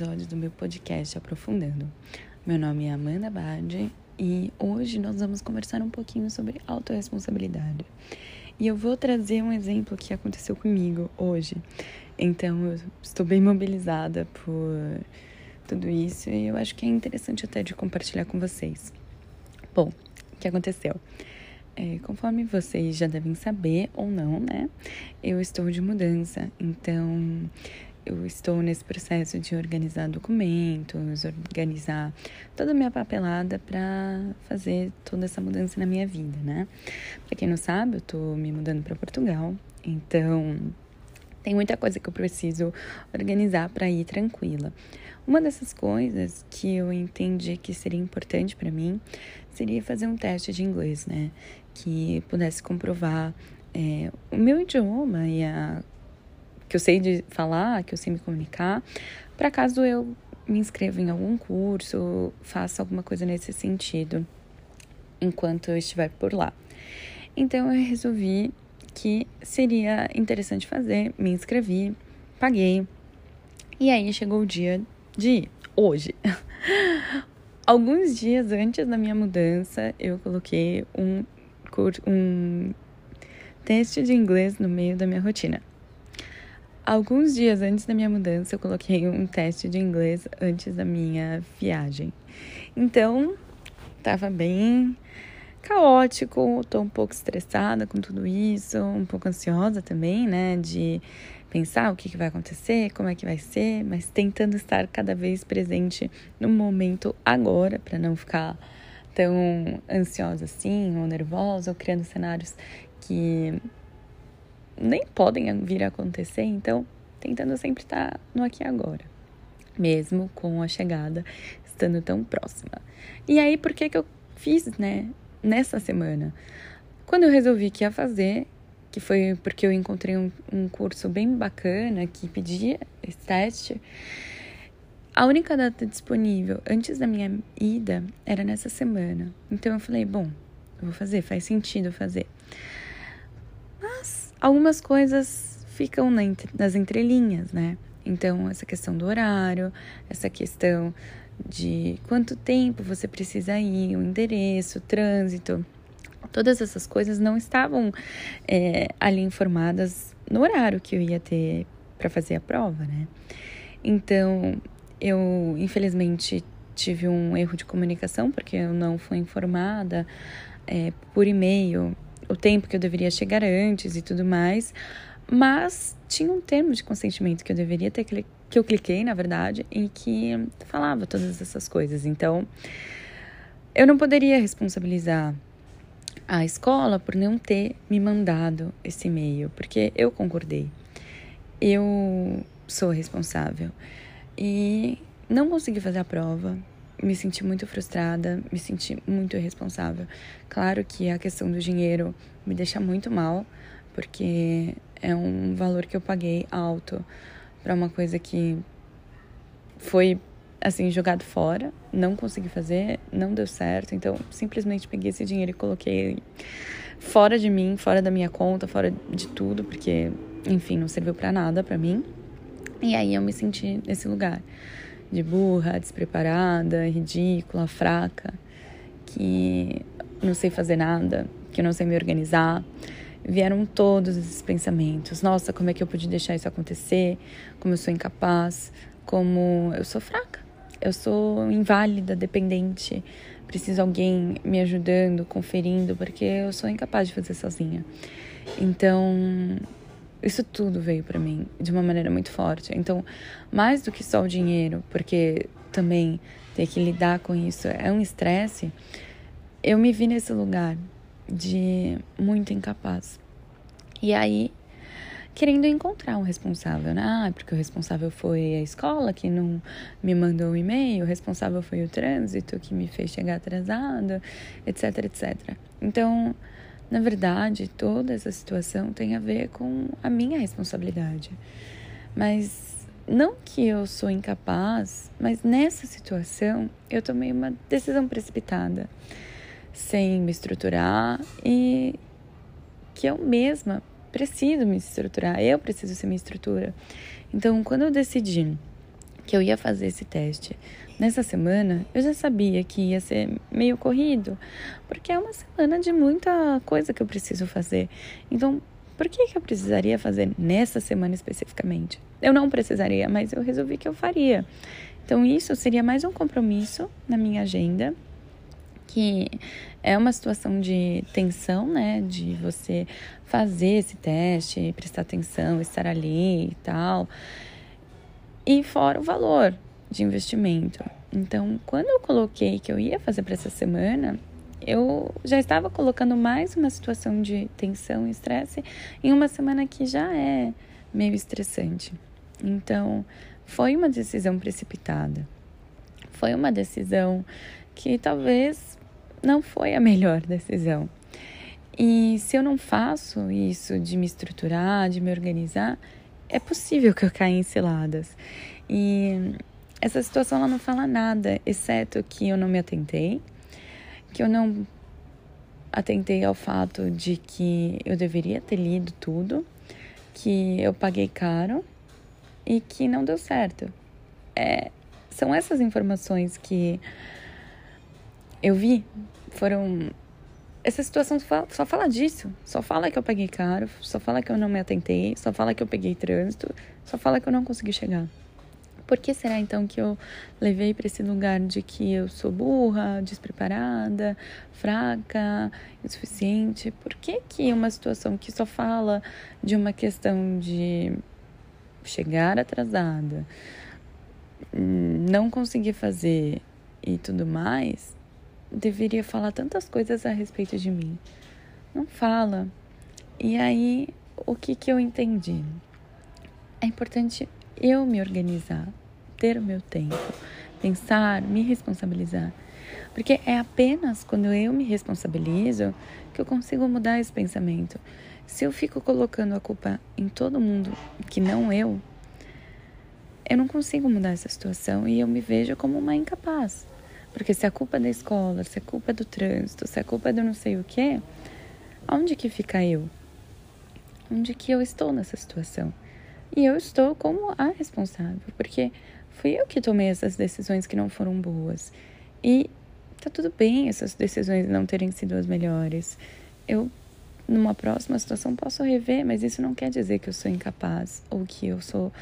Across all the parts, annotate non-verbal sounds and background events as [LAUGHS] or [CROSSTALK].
episódio do meu podcast Aprofundando. Meu nome é Amanda Bade e hoje nós vamos conversar um pouquinho sobre autorresponsabilidade. E eu vou trazer um exemplo que aconteceu comigo hoje. Então eu estou bem mobilizada por tudo isso e eu acho que é interessante até de compartilhar com vocês. Bom, o que aconteceu? É, conforme vocês já devem saber ou não, né? Eu estou de mudança, então eu estou nesse processo de organizar documentos, organizar toda a minha papelada para fazer toda essa mudança na minha vida, né? Para quem não sabe, eu estou me mudando para Portugal, então tem muita coisa que eu preciso organizar para ir tranquila. Uma dessas coisas que eu entendi que seria importante para mim seria fazer um teste de inglês, né? Que pudesse comprovar é, o meu idioma e a que eu sei de falar, que eu sei me comunicar, para caso eu me inscreva em algum curso, faça alguma coisa nesse sentido, enquanto eu estiver por lá. Então eu resolvi que seria interessante fazer, me inscrevi, paguei. E aí chegou o dia de ir, hoje. [LAUGHS] Alguns dias antes da minha mudança, eu coloquei um, um teste de inglês no meio da minha rotina. Alguns dias antes da minha mudança, eu coloquei um teste de inglês antes da minha viagem. Então, tava bem caótico, tô um pouco estressada com tudo isso, um pouco ansiosa também, né, de pensar o que, que vai acontecer, como é que vai ser, mas tentando estar cada vez presente no momento agora, para não ficar tão ansiosa assim, ou nervosa, ou criando cenários que nem podem vir a acontecer, então tentando sempre estar no aqui e agora, mesmo com a chegada estando tão próxima. E aí, por que que eu fiz, né, nessa semana? Quando eu resolvi que ia fazer, que foi porque eu encontrei um, um curso bem bacana que pedia esse teste, a única data disponível antes da minha ida era nessa semana. Então eu falei, bom, eu vou fazer, faz sentido fazer. Mas algumas coisas ficam nas entrelinhas, né? Então, essa questão do horário, essa questão de quanto tempo você precisa ir, o endereço, o trânsito, todas essas coisas não estavam é, ali informadas no horário que eu ia ter para fazer a prova, né? Então, eu infelizmente tive um erro de comunicação porque eu não fui informada é, por e-mail o tempo que eu deveria chegar antes e tudo mais, mas tinha um termo de consentimento que eu deveria ter que eu cliquei, na verdade, e que falava todas essas coisas. Então, eu não poderia responsabilizar a escola por não ter me mandado esse e-mail, porque eu concordei. Eu sou responsável e não consegui fazer a prova, me senti muito frustrada, me senti muito irresponsável. Claro que a questão do dinheiro me deixa muito mal, porque é um valor que eu paguei alto para uma coisa que foi assim jogado fora, não consegui fazer, não deu certo, então simplesmente peguei esse dinheiro e coloquei fora de mim, fora da minha conta, fora de tudo, porque enfim, não serviu para nada para mim. E aí eu me senti nesse lugar de burra, despreparada, ridícula, fraca, que não sei fazer nada, que não sei me organizar. Vieram todos esses pensamentos. Nossa, como é que eu pude deixar isso acontecer? Como eu sou incapaz, como eu sou fraca. Eu sou inválida, dependente. Preciso de alguém me ajudando, conferindo, porque eu sou incapaz de fazer sozinha. Então, isso tudo veio para mim de uma maneira muito forte. Então, mais do que só o dinheiro, porque também ter que lidar com isso é um estresse, eu me vi nesse lugar de muito incapaz. E aí, querendo encontrar um responsável, né? Ah, porque o responsável foi a escola que não me mandou o um e-mail, o responsável foi o trânsito que me fez chegar atrasado, etc, etc. Então, na verdade, toda essa situação tem a ver com a minha responsabilidade. Mas não que eu sou incapaz, mas nessa situação eu tomei uma decisão precipitada, sem me estruturar e que eu mesma preciso me estruturar, eu preciso ser minha estrutura. Então, quando eu decidi que eu ia fazer esse teste nessa semana, eu já sabia que ia ser meio corrido, porque é uma semana de muita coisa que eu preciso fazer. Então, por que, que eu precisaria fazer nessa semana especificamente? Eu não precisaria, mas eu resolvi que eu faria. Então, isso seria mais um compromisso na minha agenda, que é uma situação de tensão, né? De você fazer esse teste, prestar atenção, estar ali e tal. E fora o valor de investimento. Então, quando eu coloquei que eu ia fazer para essa semana, eu já estava colocando mais uma situação de tensão e estresse em uma semana que já é meio estressante. Então, foi uma decisão precipitada. Foi uma decisão que talvez não foi a melhor decisão. E se eu não faço isso de me estruturar, de me organizar, é possível que eu caia em ciladas. E essa situação ela não fala nada, exceto que eu não me atentei, que eu não atentei ao fato de que eu deveria ter lido tudo, que eu paguei caro e que não deu certo. É, são essas informações que eu vi, foram essa situação só fala disso. Só fala que eu paguei caro, só fala que eu não me atentei, só fala que eu peguei trânsito, só fala que eu não consegui chegar. Por que será então que eu levei para esse lugar de que eu sou burra, despreparada, fraca, insuficiente? Por que que uma situação que só fala de uma questão de chegar atrasada, não conseguir fazer e tudo mais, deveria falar tantas coisas a respeito de mim. Não fala. E aí, o que, que eu entendi? É importante eu me organizar, ter o meu tempo, pensar, me responsabilizar. Porque é apenas quando eu me responsabilizo que eu consigo mudar esse pensamento. Se eu fico colocando a culpa em todo mundo que não eu, eu não consigo mudar essa situação e eu me vejo como uma incapaz. Porque se a culpa é da escola, se a culpa é do trânsito, se a culpa é do não sei o quê, onde que fica eu? Onde que eu estou nessa situação? E eu estou como a responsável, porque fui eu que tomei essas decisões que não foram boas. E tá tudo bem essas decisões não terem sido as melhores. Eu, numa próxima situação, posso rever, mas isso não quer dizer que eu sou incapaz ou que eu sou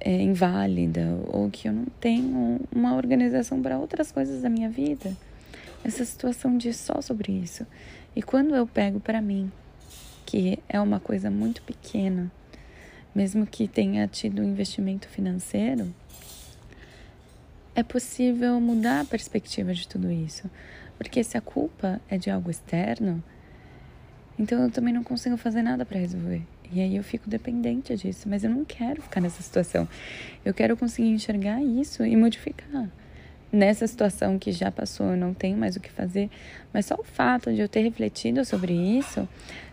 é, inválida ou que eu não tenho uma organização para outras coisas da minha vida. Essa situação diz só sobre isso. E quando eu pego para mim, que é uma coisa muito pequena, mesmo que tenha tido um investimento financeiro, é possível mudar a perspectiva de tudo isso. Porque se a culpa é de algo externo, então eu também não consigo fazer nada para resolver. E aí eu fico dependente disso, mas eu não quero ficar nessa situação. Eu quero conseguir enxergar isso e modificar. Nessa situação que já passou, eu não tenho mais o que fazer, mas só o fato de eu ter refletido sobre isso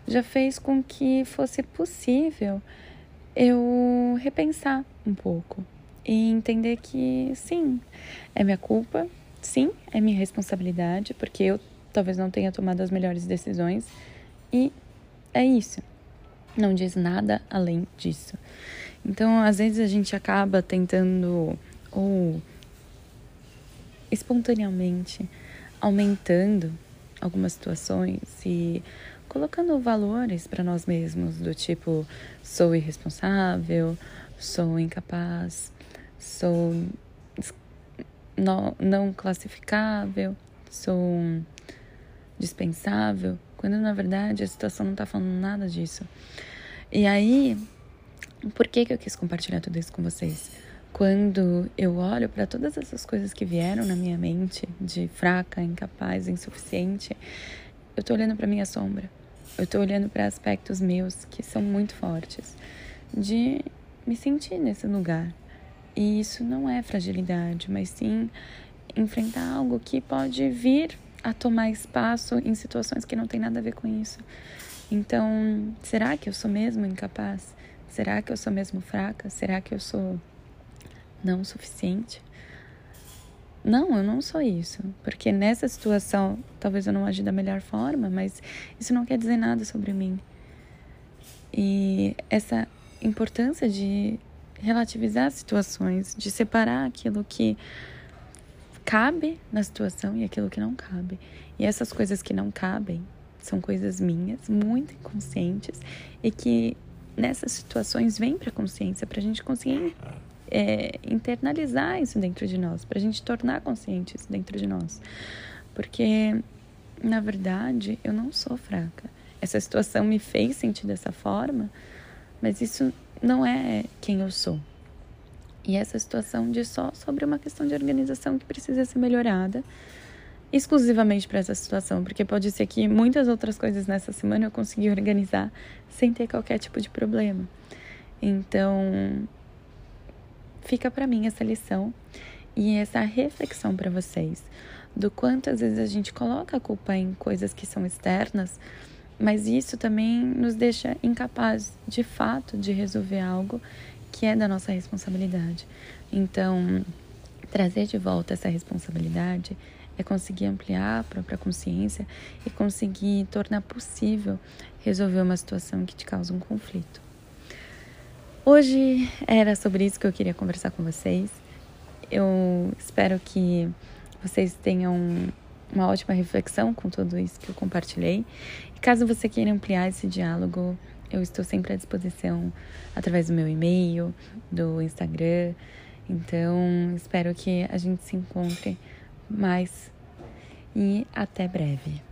já fez com que fosse possível eu repensar um pouco e entender que sim, é minha culpa, sim, é minha responsabilidade, porque eu talvez não tenha tomado as melhores decisões e é isso não diz nada além disso. Então, às vezes a gente acaba tentando ou espontaneamente aumentando algumas situações e colocando valores para nós mesmos do tipo sou irresponsável, sou incapaz, sou não classificável, sou dispensável quando na verdade a situação não está falando nada disso. E aí, por que, que eu quis compartilhar tudo isso com vocês? Quando eu olho para todas essas coisas que vieram na minha mente, de fraca, incapaz, insuficiente, eu tô olhando para minha sombra. Eu tô olhando para aspectos meus que são muito fortes, de me sentir nesse lugar. E isso não é fragilidade, mas sim enfrentar algo que pode vir a tomar espaço em situações que não tem nada a ver com isso. Então, será que eu sou mesmo incapaz? Será que eu sou mesmo fraca? Será que eu sou não suficiente? Não, eu não sou isso. Porque nessa situação, talvez eu não agi da melhor forma, mas isso não quer dizer nada sobre mim. E essa importância de relativizar situações, de separar aquilo que cabe na situação e aquilo que não cabe. E essas coisas que não cabem são coisas minhas, muito inconscientes, e que nessas situações vêm para a consciência, para a gente conseguir é, internalizar isso dentro de nós, para a gente tornar consciente isso dentro de nós. Porque, na verdade, eu não sou fraca. Essa situação me fez sentir dessa forma, mas isso não é quem eu sou. E essa situação diz só sobre uma questão de organização que precisa ser melhorada exclusivamente para essa situação, porque pode ser que muitas outras coisas nessa semana eu consegui organizar sem ter qualquer tipo de problema. Então, fica para mim essa lição e essa reflexão para vocês do quanto às vezes a gente coloca a culpa em coisas que são externas, mas isso também nos deixa incapazes de fato de resolver algo que é da nossa responsabilidade. Então, trazer de volta essa responsabilidade é conseguir ampliar a própria consciência e conseguir tornar possível resolver uma situação que te causa um conflito. Hoje era sobre isso que eu queria conversar com vocês. Eu espero que vocês tenham uma ótima reflexão com tudo isso que eu compartilhei. E caso você queira ampliar esse diálogo, eu estou sempre à disposição através do meu e-mail, do Instagram. Então, espero que a gente se encontre mais e até breve.